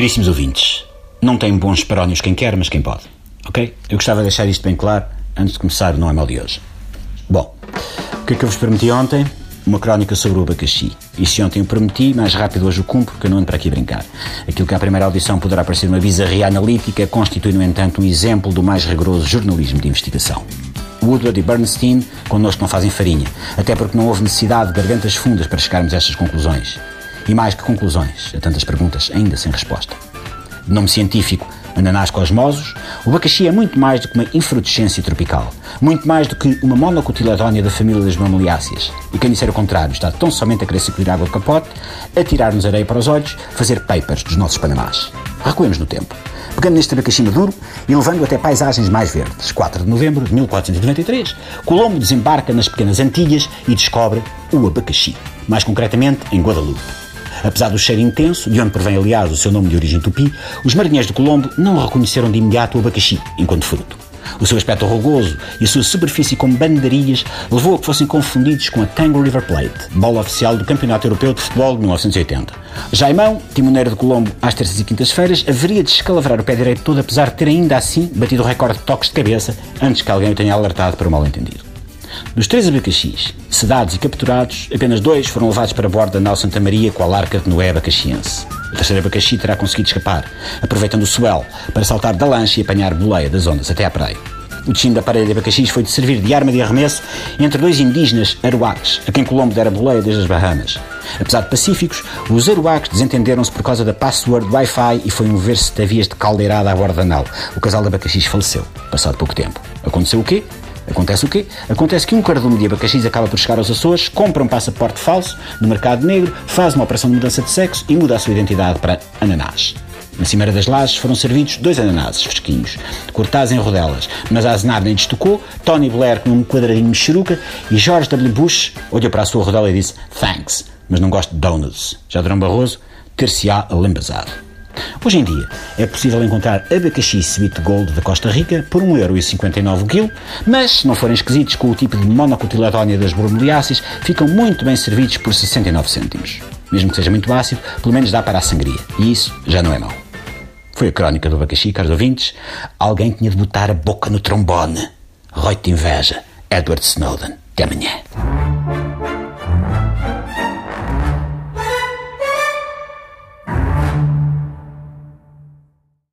Caríssimos ouvintes, não tem bons parónios quem quer, mas quem pode. Ok? Eu gostava de deixar isto bem claro antes de começar Não é Mal de hoje. Bom, o que é que eu vos prometi ontem? Uma crónica sobre o abacaxi. E se ontem eu prometi, mais rápido hoje o cumpro, porque eu não ando para aqui brincar. Aquilo que à primeira audição poderá parecer uma bizarria analítica constitui, no entanto, um exemplo do mais rigoroso jornalismo de investigação. Woodward e Bernstein connosco não fazem farinha, até porque não houve necessidade de gargantas fundas para chegarmos a estas conclusões. E mais que conclusões, a tantas perguntas ainda sem resposta. De nome científico, ananás cosmosos, o abacaxi é muito mais do que uma infrutescência tropical, muito mais do que uma monocotiledónia da família das mamaliáceas. E quem disser o contrário está tão somente a querer sacudir água do capote, a tirar-nos areia para os olhos, fazer papers dos nossos panamás. Recuemos no tempo pegando neste abacaxi maduro e levando até paisagens mais verdes. 4 de novembro de 1493, Colombo desembarca nas pequenas Antilhas e descobre o abacaxi, mais concretamente em Guadalupe. Apesar do cheiro intenso, de onde provém, aliás, o seu nome de origem tupi, os marinheiros de Colombo não reconheceram de imediato o abacaxi enquanto fruto. O seu aspecto rugoso e a sua superfície com bandarias levou a que fossem confundidos com a Tango River Plate, bola oficial do Campeonato Europeu de Futebol de 1980. Jaimão, timoneiro de Colombo às terças e quintas-feiras, haveria de escalavrar o pé direito todo, apesar de ter ainda assim batido o recorde de toques de cabeça antes que alguém o tenha alertado para o mal-entendido. Dos três abacaxis, sedados e capturados, apenas dois foram levados para bordo da nau Santa Maria com a larca de Noé abacaxiense. O terceiro abacaxi terá conseguido escapar, aproveitando o swell para saltar da lancha e apanhar boleia das ondas até à praia. O destino da parede de abacaxis foi de servir de arma de arremesso entre dois indígenas aruaques, a quem Colombo dera boleia desde as Bahamas. Apesar de pacíficos, os aruaques desentenderam-se por causa da password Wi-Fi e foi um ver-se de avias de caldeirada à borda da nau. O casal de abacaxis faleceu, passado pouco tempo. Aconteceu o quê? Acontece o quê? Acontece que um cardume de abacaxis acaba por chegar aos Açores, compra um passaporte falso no mercado negro, faz uma operação de mudança de sexo e muda a sua identidade para ananás. Na cimeira das lajes foram servidos dois ananases fresquinhos, cortados em rodelas, mas a Aznar nem destocou, Tony Blair com um quadradinho mexeruca e George W. Bush olhou para a sua rodela e disse thanks, mas não gosto de donuts. Já Durão Barroso ter-se-á alembazado. Hoje em dia é possível encontrar abacaxi Sweet Gold da Costa Rica por 1,59€ o quilo, mas se não forem esquisitos com o tipo de monocotiledónia das bromeliáceas, ficam muito bem servidos por 69 cêntimos. Mesmo que seja muito ácido, pelo menos dá para a sangria, e isso já não é mau. Foi a crónica do abacaxi, caros ouvintes. Alguém tinha de botar a boca no trombone. Roito de inveja. Edward Snowden. Até amanhã.